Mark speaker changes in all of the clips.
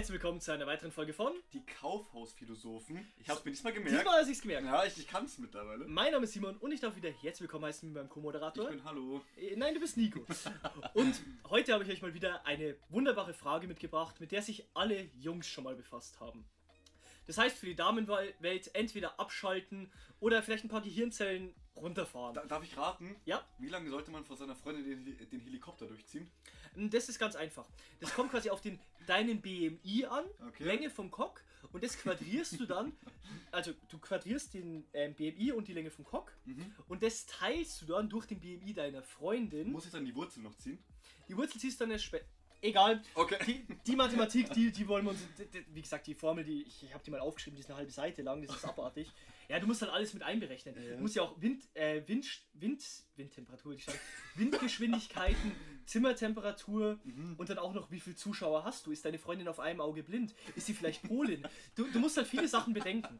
Speaker 1: Herzlich willkommen zu einer weiteren Folge von.
Speaker 2: Die Kaufhausphilosophen. Ich hab's mir diesmal gemerkt.
Speaker 1: Diesmal habe ich es gemerkt.
Speaker 2: Ja, ich, ich kann's mittlerweile.
Speaker 1: Mein Name ist Simon und ich darf wieder herzlich willkommen heißen mit meinem
Speaker 2: Ich
Speaker 1: Co-Moderator.
Speaker 2: bin Hallo.
Speaker 1: Äh, Nein, du bist Nico. Und heute habe ich euch mal wieder eine wunderbare Frage mitgebracht, mit der sich alle Jungs schon mal befasst haben. Das heißt für die Damenwelt entweder abschalten oder vielleicht ein paar Gehirnzellen runterfahren.
Speaker 2: Da, darf ich raten?
Speaker 1: Ja,
Speaker 2: Wie lange sollte man vor seiner Freundin den, den Helikopter durchziehen?
Speaker 1: das ist ganz einfach. Das kommt quasi auf den, deinen BMI an,
Speaker 2: Okay.
Speaker 1: Länge vom Cock und das quadrierst du dann, also du quadrierst den ähm, BMI und die Länge vom Cock
Speaker 2: Mhm.
Speaker 1: und das teilst du dann durch den BMI deiner Freundin.
Speaker 2: Muss ich dann die Wurzel noch ziehen?
Speaker 1: Die Wurzel ziehst du dann erst später. Egal,
Speaker 2: Okay.
Speaker 1: die, die Mathematik, die, die wollen wir uns. die- die- Wie gesagt, die Formel, die ich, ich habe die mal aufgeschrieben, die ist eine halbe Seite lang, das ist abartig. Ja, du musst halt alles mit einberechnen.
Speaker 2: Ja.
Speaker 1: Du musst ja auch Wind, äh, Wind, Wind, Windtemperatur, die stand, Windgeschwindigkeiten, Zimmertemperatur
Speaker 2: Mhm.
Speaker 1: und dann auch noch, wie viele Zuschauer hast du? Ist deine Freundin auf einem Auge blind? Ist sie vielleicht Polin? Du, du musst halt viele Sachen bedenken.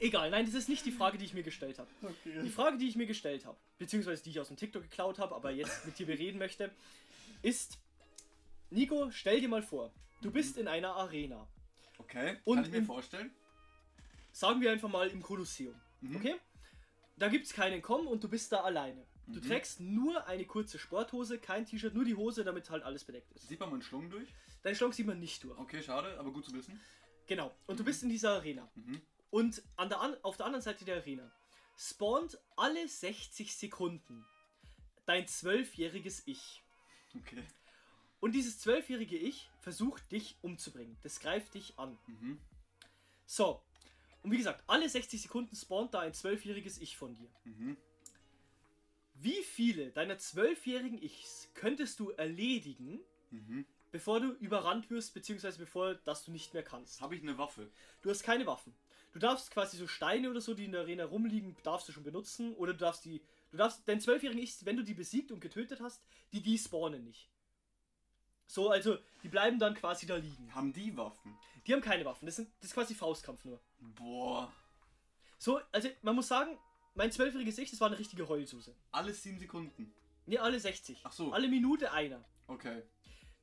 Speaker 1: Egal, nein, das ist nicht die Frage, die ich mir gestellt habe. Die
Speaker 2: Okay.
Speaker 1: Frage, die ich mir gestellt habe, beziehungsweise die ich aus dem TikTok geklaut habe, aber jetzt mit dir bereden möchte, ist: Nico, stell dir mal vor, du bist in einer Arena.
Speaker 2: Okay.
Speaker 1: Und
Speaker 2: Kann ich mir
Speaker 1: im-
Speaker 2: vorstellen?
Speaker 1: Sagen wir einfach mal im Kolosseum.
Speaker 2: Mhm.
Speaker 1: Okay? Da gibt es keinen Komm und du bist da alleine. Du
Speaker 2: Mhm.
Speaker 1: trägst nur eine kurze Sporthose, kein T-Shirt, nur die Hose, damit halt alles bedeckt ist.
Speaker 2: Sieht man meinen Schlung durch?
Speaker 1: Deine Schlange sieht man nicht durch.
Speaker 2: Okay, schade, aber gut zu wissen.
Speaker 1: Genau. Und du bist in dieser Arena.
Speaker 2: Mhm.
Speaker 1: Und an der an auf der anderen Seite der Arena spawnt alle 60 Sekunden dein zwölfjähriges Ich.
Speaker 2: Okay.
Speaker 1: Und dieses zwölfjährige Ich versucht dich umzubringen. Das greift dich an.
Speaker 2: Mhm.
Speaker 1: So. Und wie gesagt, alle 60 Sekunden spawnt da ein zwölfjähriges Ich von dir.
Speaker 2: Mhm.
Speaker 1: Wie viele deiner zwölfjährigen Ichs könntest du erledigen,
Speaker 2: Mhm.
Speaker 1: bevor du überrannt wirst, beziehungsweise bevor dass du nicht mehr kannst?
Speaker 2: Habe ich eine Waffe?
Speaker 1: Du hast keine Waffen. Du darfst quasi so Steine oder so, die in der Arena rumliegen, darfst du schon benutzen. Oder du darfst die. Du darfst deinen zwölfjährigen Ich, wenn du die besiegt und getötet hast, die despawnen nicht. So, also, die bleiben dann quasi da liegen.
Speaker 2: Haben die Waffen?
Speaker 1: Die haben keine Waffen. Das, sind, das ist quasi Faustkampf nur.
Speaker 2: Boah.
Speaker 1: So, also, man muss sagen, mein zwölfjähriges Ich, das war eine richtige Heulsuse.
Speaker 2: Alle sieben Sekunden.
Speaker 1: Ne, alle 60.
Speaker 2: Ach so.
Speaker 1: Alle Minute einer.
Speaker 2: Okay.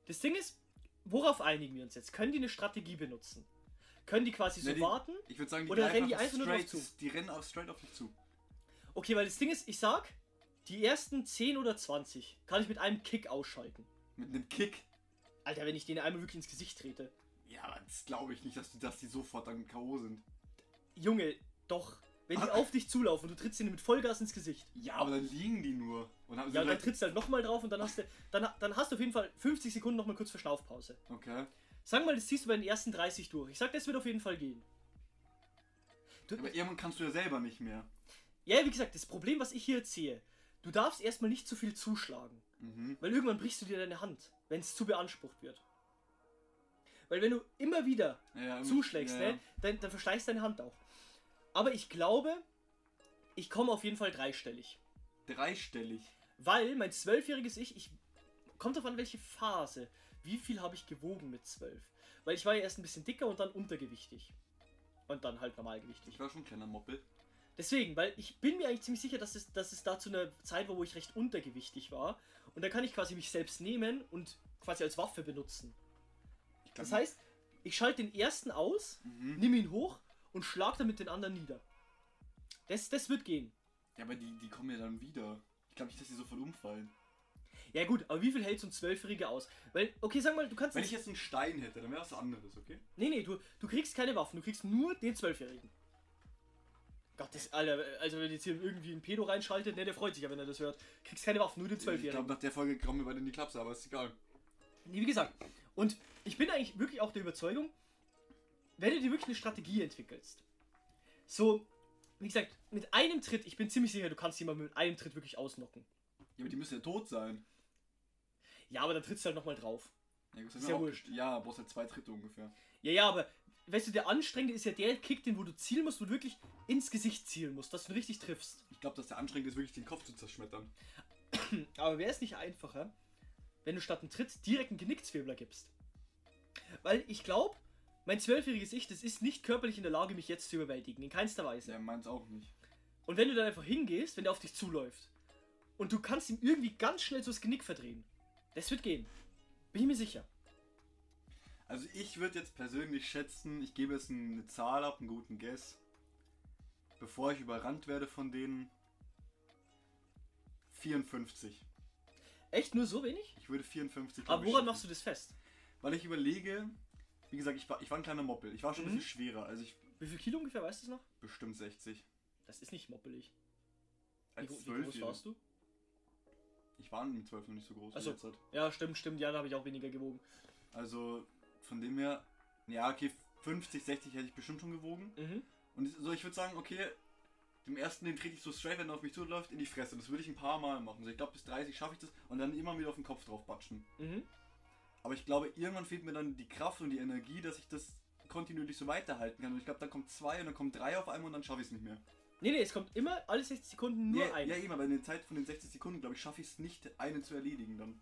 Speaker 1: Das Ding ist, worauf einigen wir uns jetzt? Können die eine Strategie benutzen? Können die quasi so
Speaker 2: Ne, die-
Speaker 1: warten?
Speaker 2: Ich würde sagen, die
Speaker 1: Oder rennen die einfach nur drauf zu?
Speaker 2: Die rennen auch straight auf dich zu.
Speaker 1: Okay, weil das Ding ist, ich sag, die ersten 10 oder 20 kann ich mit einem Kick ausschalten.
Speaker 2: Mit einem Kick.
Speaker 1: Alter, wenn ich denen einmal wirklich ins Gesicht trete.
Speaker 2: Ja, aber das glaube ich nicht, dass die, dass die sofort dann K.O. sind.
Speaker 1: Junge, doch. Wenn die
Speaker 2: Ah.
Speaker 1: auf dich zulaufen, du trittst ihnen mit Vollgas ins Gesicht.
Speaker 2: Ja, aber dann liegen die nur. Und haben
Speaker 1: Ja, und dann trittst du halt nochmal drauf und dann hast du, dann, dann hast du auf jeden Fall 50 Sekunden nochmal kurz Verschnaufpause.
Speaker 2: Okay.
Speaker 1: Sag mal, das ziehst du bei den ersten 30 durch. Ich sag, das wird auf jeden Fall gehen. Du,
Speaker 2: Aber irgendwann kannst du ja selber nicht mehr.
Speaker 1: ja, wie gesagt, das Problem, was ich hier jetzt sehe, du darfst erstmal nicht zu viel zuschlagen.
Speaker 2: Mhm.
Speaker 1: Weil irgendwann brichst du dir deine Hand, wenn es zu beansprucht wird. Weil wenn du immer wieder
Speaker 2: Ja, ja,
Speaker 1: zuschlägst,
Speaker 2: ja,
Speaker 1: ne, dann, dann versteichst deine Hand auch. Aber ich glaube, ich komme auf jeden Fall dreistellig.
Speaker 2: Dreistellig.
Speaker 1: Weil mein zwölfjähriges Ich, ich kommt auf an welche Phase. Wie viel habe ich gewogen mit zwölf? Weil ich war ja erst ein bisschen dicker und dann untergewichtig. Und dann halt normalgewichtig.
Speaker 2: Ich war schon ein kleiner Moppel.
Speaker 1: Deswegen, weil ich bin mir eigentlich ziemlich sicher, dass es, dass es da zu einer Zeit war, wo ich recht untergewichtig war. Und da kann ich quasi mich selbst nehmen und quasi als Waffe benutzen. Das heißt, ich schalte den ersten aus,
Speaker 2: Mhm.
Speaker 1: nimm ihn hoch und schlag damit den anderen nieder. Das, das wird gehen.
Speaker 2: Ja, aber die, die kommen ja dann wieder. Ich glaube nicht, dass die sofort umfallen.
Speaker 1: Ja gut, aber wie viel hält so ein Zwölfjähriger aus? Weil, okay, sag mal, du kannst...
Speaker 2: Wenn ich jetzt einen Stein hätte, dann wäre das was anderes, okay?
Speaker 1: nee, nee, du, du kriegst keine Waffen, du kriegst nur den Zwölfjährigen. Gott, das, Alter, also wenn jetzt hier irgendwie ein Pedo reinschaltet, ne, der freut sich ja, wenn er das hört. Kriegst keine Waffen, nur den
Speaker 2: Ich
Speaker 1: Zwölfjährigen.
Speaker 2: glaube, nach der Folge kommen wir beide in die Klapse, aber ist egal.
Speaker 1: Nee, wie gesagt. Und ich bin eigentlich wirklich auch der Überzeugung, wenn du dir wirklich eine Strategie entwickelst, so, wie gesagt, mit einem Tritt, ich bin ziemlich sicher, du kannst jemanden mit einem Tritt wirklich ausnocken.
Speaker 2: Ja, aber die müssen ja tot sein.
Speaker 1: Ja, aber dann trittst du halt nochmal drauf.
Speaker 2: Ja, mir
Speaker 1: ja.
Speaker 2: Ja, brauchst halt zwei Tritte ungefähr.
Speaker 1: Ja, ja, aber weißt du, der anstrengende ist ja der Kick, den wo du zielen musst, wo du wirklich ins Gesicht zielen musst, dass du ihn richtig triffst.
Speaker 2: Ich glaube, dass der anstrengend ist, wirklich den Kopf zu zerschmettern.
Speaker 1: Aber wäre es nicht einfacher, wenn du statt einen Tritt direkt einen Genickzwirbler gibst? Weil ich glaube, mein zwölfjähriges Ich, das ist nicht körperlich in der Lage, mich jetzt zu überwältigen. In keinster Weise.
Speaker 2: Der meint's auch nicht.
Speaker 1: Und wenn du dann einfach hingehst, wenn der auf dich zuläuft, und du kannst ihm irgendwie ganz schnell so das Genick verdrehen, das wird gehen. Bin ich mir sicher.
Speaker 2: Also ich würde jetzt persönlich schätzen, ich gebe jetzt eine Zahl ab, einen guten Guess. Bevor ich überrannt werde von denen 54.
Speaker 1: Echt nur so wenig?
Speaker 2: Ich würde 54.
Speaker 1: Aber woran machst du das fest?
Speaker 2: Weil ich überlege, wie gesagt, ich war, ich war ein kleiner Moppel. Ich war schon ein
Speaker 1: Mhm.
Speaker 2: bisschen schwerer, also ich
Speaker 1: Wie viel Kilo ungefähr, weißt du es noch?
Speaker 2: bestimmt 60.
Speaker 1: Das ist nicht moppelig. Wie,
Speaker 2: Als
Speaker 1: gro- wie groß
Speaker 2: 12
Speaker 1: warst du?
Speaker 2: Ich war mit 12 noch nicht so groß
Speaker 1: Ach so.
Speaker 2: wie jetzt. halt.
Speaker 1: Ja, stimmt, stimmt. Ja, da habe ich auch weniger gewogen.
Speaker 2: Also von dem her, ja, okay, 50, 60 hätte ich bestimmt schon gewogen.
Speaker 1: Mhm.
Speaker 2: Und so, ich würde sagen, okay, dem ersten, den trete ich so straight, wenn er auf mich zuläuft, in die Fresse. Das würde ich ein paar Mal machen. So, ich glaube, bis 30 schaffe ich das und dann immer wieder auf den Kopf drauf batschen.
Speaker 1: Mhm.
Speaker 2: Aber ich glaube, irgendwann fehlt mir dann die Kraft und die Energie, dass ich das kontinuierlich so weiterhalten kann. Und ich glaube, dann kommt zwei und dann kommt drei auf einmal und dann schaffe ich es nicht mehr.
Speaker 1: Nee, nee, es kommt immer alle 60 Sekunden nur
Speaker 2: ja,
Speaker 1: ein.
Speaker 2: ja, eben, aber in der Zeit von den 60 Sekunden, glaube ich, schaffe ich es nicht, einen zu erledigen dann.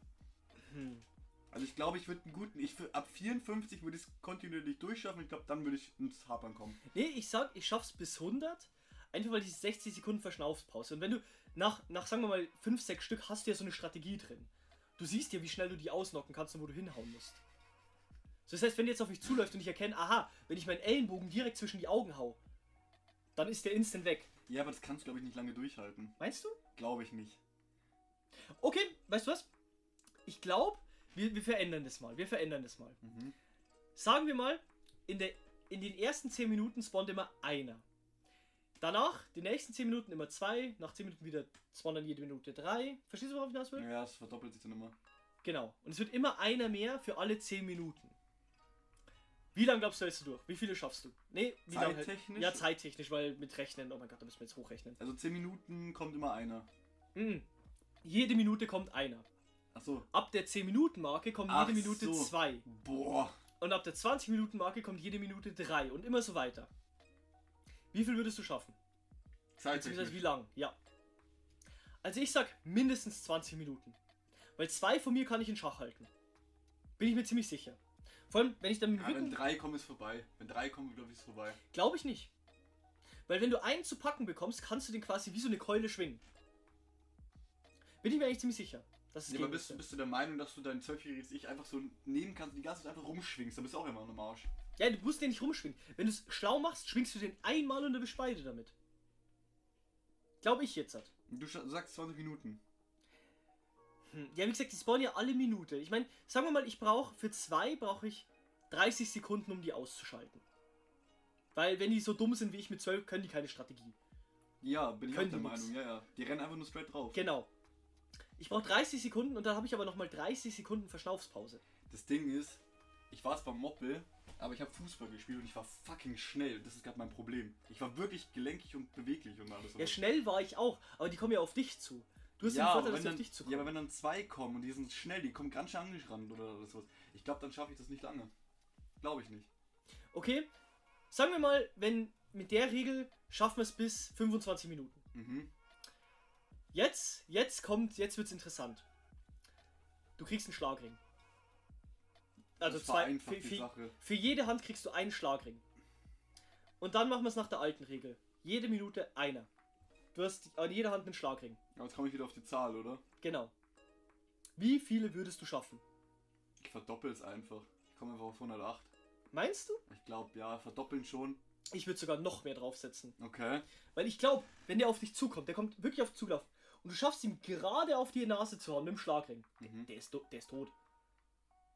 Speaker 1: Hm.
Speaker 2: Also ich glaube, ich würde einen guten, ich ab 54 würde ich es kontinuierlich durchschaffen. Ich glaube, dann würde ich ins Hapern kommen.
Speaker 1: Nee, ich sag, ich schaff's bis 100. Einfach weil diese 60 Sekunden Verschnaufspause. Und wenn du nach, nach sagen wir mal, 5, 6 Stück hast du ja so eine Strategie drin. Du siehst ja, wie schnell du die ausnocken kannst und wo du hinhauen musst. So, das heißt, wenn du jetzt auf mich zuläuft und ich erkenne, aha, wenn ich meinen Ellenbogen direkt zwischen die Augen hau, dann ist der instant weg.
Speaker 2: Ja, aber das kannst du, glaube ich, nicht lange durchhalten.
Speaker 1: Meinst du?
Speaker 2: Glaube ich nicht.
Speaker 1: Okay, weißt du was? Ich glaube, wir, wir verändern das mal. Wir verändern das mal.
Speaker 2: Mhm.
Speaker 1: Sagen wir mal, in, der, in den ersten 10 Minuten spawnt immer einer. Danach, die nächsten 10 Minuten immer zwei, nach 10 Minuten wieder spawnen jede Minute drei. Verstehst du, worauf ich hinaus will?
Speaker 2: Ja, es verdoppelt sich dann immer.
Speaker 1: Genau. Und es wird immer einer mehr für alle 10 Minuten. Wie lange glaubst du, hältst du durch? Wie viele schaffst du? Nee, wie
Speaker 2: Zeittechnisch?
Speaker 1: Ja, zeittechnisch, weil mit Rechnen, oh mein Gott, da müssen wir jetzt hochrechnen.
Speaker 2: Also 10 Minuten kommt immer einer.
Speaker 1: Mhm. Jede Minute kommt einer.
Speaker 2: Achso.
Speaker 1: Ab der 10-Minuten-Marke kommt
Speaker 2: Ach
Speaker 1: jede Minute
Speaker 2: so.
Speaker 1: zwei.
Speaker 2: Boah.
Speaker 1: Und ab der 20-Minuten-Marke kommt jede Minute drei und immer so weiter. Wie viel würdest du schaffen? Beziehungsweise wie
Speaker 2: Zeittechnisch.
Speaker 1: lang? Ja. Also ich sag mindestens 20 Minuten. Weil zwei von mir kann ich in Schach halten. Bin ich mir ziemlich sicher. Vor allem, wenn ich dann mit
Speaker 2: Ja, wenn
Speaker 1: Rücken...
Speaker 2: drei kommen, ist vorbei. Wenn drei kommen, glaube ich, ist vorbei.
Speaker 1: Glaube ich nicht. Weil wenn du einen zu packen bekommst, kannst du den quasi wie so eine Keule schwingen. Bin ich mir eigentlich ziemlich sicher. Das ist
Speaker 2: Ja, aber bist, du- bist du der Meinung, dass du dein zwölfjähriges Ich einfach so nehmen kannst und die ganze Zeit einfach rumschwingst? Dann bist du auch immer am Arsch.
Speaker 1: Ja, du musst den nicht rumschwingen. Wenn du es schlau machst, schwingst du den einmal und erwischst beide damit. Glaube ich jetzt.
Speaker 2: Und du sagst 20 Minuten.
Speaker 1: Hm. Ja, wie gesagt, die spawnen ja alle Minute. Ich meine, sagen wir mal, ich brauche für zwei brauche ich 30 Sekunden, um die auszuschalten. Weil wenn die so dumm sind wie ich mit 12, können die keine Strategie.
Speaker 2: Ja, bin ich
Speaker 1: Können
Speaker 2: auch der
Speaker 1: nix.
Speaker 2: Meinung. Ja, ja. Die rennen einfach nur straight drauf.
Speaker 1: Genau. Ich brauche 30 Sekunden und dann habe ich aber nochmal 30 Sekunden Verschnaufspause.
Speaker 2: Das Ding ist, ich war zwar Moppel, aber ich habe Fußball gespielt und ich war fucking schnell. Das ist gerade mein Problem. Ich war wirklich gelenkig und beweglich und alles.
Speaker 1: Ja, schnell war ich auch, aber die kommen ja auf dich zu. Du hast
Speaker 2: ja,
Speaker 1: den Vorteil, dass sie auf
Speaker 2: dann,
Speaker 1: dich zukommen.
Speaker 2: ja, aber wenn dann zwei kommen und die sind schnell, die kommen ganz schön angerannt oder sowas. Ich glaube, dann schaffe ich das nicht lange. Glaube ich nicht.
Speaker 1: Okay, sagen wir mal, wenn mit der Regel schaffen wir es bis 25 Minuten.
Speaker 2: Mhm.
Speaker 1: Jetzt, jetzt kommt, jetzt wird's interessant. Du kriegst einen Schlagring. Also zwei. Für, für, für jede Hand kriegst du einen Schlagring. Und dann machen wir es nach der alten Regel. Jede Minute einer. Du hast an jeder Hand einen Schlagring.
Speaker 2: Aber jetzt komme ich wieder auf die Zahl, oder?
Speaker 1: Genau. Wie viele würdest du schaffen?
Speaker 2: Ich verdoppel es einfach. Ich komme einfach auf 108.
Speaker 1: Meinst du?
Speaker 2: Ich glaube, ja, verdoppeln schon.
Speaker 1: Ich würde sogar noch mehr draufsetzen.
Speaker 2: Okay.
Speaker 1: Weil ich glaube, wenn der auf dich zukommt, der kommt wirklich auf zugelaufen und du schaffst ihm gerade auf die Nase zu hauen mit dem Schlagring,
Speaker 2: Mhm.
Speaker 1: der ist, der ist tot.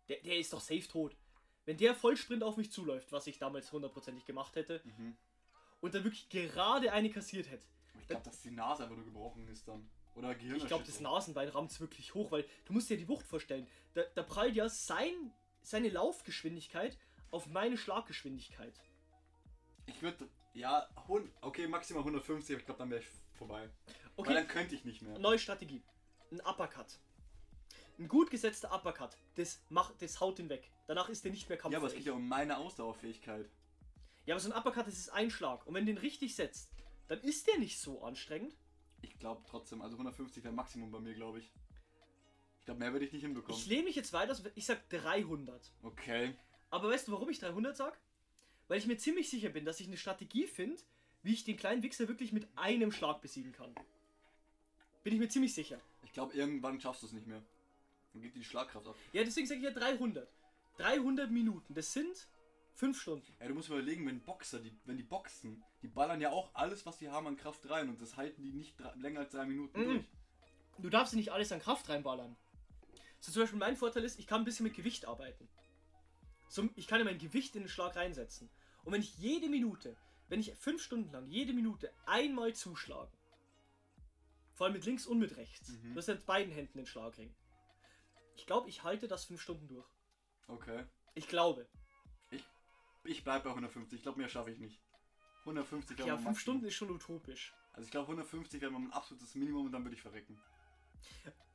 Speaker 1: Der, der ist doch safe tot. Wenn der Vollsprint auf mich zuläuft, was ich damals hundertprozentig gemacht hätte,
Speaker 2: Mhm.
Speaker 1: und dann wirklich gerade eine kassiert hätte.
Speaker 2: Aber ich glaube, dass die Nase einfach nur gebrochen ist dann. Oder Gehirn.
Speaker 1: Ich glaube, das Nasenbein rammt wirklich hoch, weil du musst dir die Wucht vorstellen. Da, da prallt ja sein, seine Laufgeschwindigkeit auf meine Schlaggeschwindigkeit.
Speaker 2: Ich würde. Ja, okay, maximal 150, aber ich glaube, dann wäre ich vorbei. Weil
Speaker 1: Okay,
Speaker 2: dann könnte ich nicht mehr.
Speaker 1: neue Strategie. Ein Uppercut. Ein gut gesetzter Uppercut. Das, macht, das haut ihn weg. Danach ist er nicht mehr
Speaker 2: Ja, aber es
Speaker 1: kampffähig.
Speaker 2: geht ja um meine Ausdauerfähigkeit.
Speaker 1: Ja, aber so ein Uppercut, das ist ein Schlag. Und wenn du den richtig setzt, dann ist der nicht so anstrengend.
Speaker 2: Ich glaube trotzdem, also 150 wäre Maximum bei mir, glaube ich. Ich glaube, mehr würde ich nicht hinbekommen.
Speaker 1: Ich lehne mich jetzt weiter, ich sag 300.
Speaker 2: okay.
Speaker 1: Aber weißt du, warum ich 300 sag? Weil ich mir ziemlich sicher bin, dass ich eine Strategie finde, wie ich den kleinen Wichser wirklich mit einem Schlag besiegen kann. Bin ich mir ziemlich sicher.
Speaker 2: Ich glaube, irgendwann schaffst du es nicht mehr. Dann geht die Schlagkraft ab.
Speaker 1: Ja, deswegen sage ich ja 300. 300 Minuten, das sind 5 Stunden.
Speaker 2: Ja, du musst überlegen, wenn Boxer, die, wenn die boxen, die ballern ja auch alles, was sie haben an Kraft rein und das halten die nicht länger als drei Minuten
Speaker 1: Mhm.
Speaker 2: durch.
Speaker 1: Du darfst nicht alles an Kraft reinballern. So zum Beispiel mein Vorteil ist, ich kann ein bisschen mit Gewicht arbeiten. So, ich kann ja mein Gewicht in den Schlag reinsetzen. Und wenn ich jede Minute, wenn ich fünf Stunden lang jede Minute einmal zuschlagen, vor allem mit links und mit rechts,
Speaker 2: Mhm.
Speaker 1: du hast ja mit beiden Händen den Schlagring. Ich glaube, ich halte das fünf Stunden durch.
Speaker 2: Okay.
Speaker 1: Ich glaube.
Speaker 2: Ich bleib bei 150. Ich glaube, mehr schaffe ich nicht. 150 wäre
Speaker 1: Ja,
Speaker 2: mein
Speaker 1: fünf
Speaker 2: Maximum.
Speaker 1: Stunden ist schon utopisch.
Speaker 2: Also ich glaube 150 wäre mein absolutes Minimum und dann würde ich verrecken.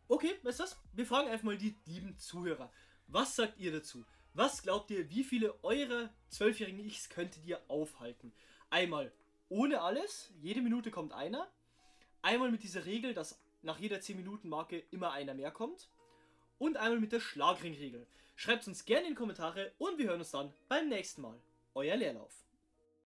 Speaker 1: Okay, weißt du was? Wir fragen einfach mal die lieben Zuhörer. Was sagt ihr dazu? Was glaubt ihr, wie viele eurer zwölfjährigen Ichs könntet ihr aufhalten? Einmal ohne alles, jede Minute kommt einer. Einmal mit dieser Regel, dass nach jeder 10 Minuten Marke immer einer mehr kommt. Und einmal mit der Schlagringregel. Schreibt uns gerne in die Kommentare und wir hören uns dann beim nächsten Mal. Euer Leerlauf.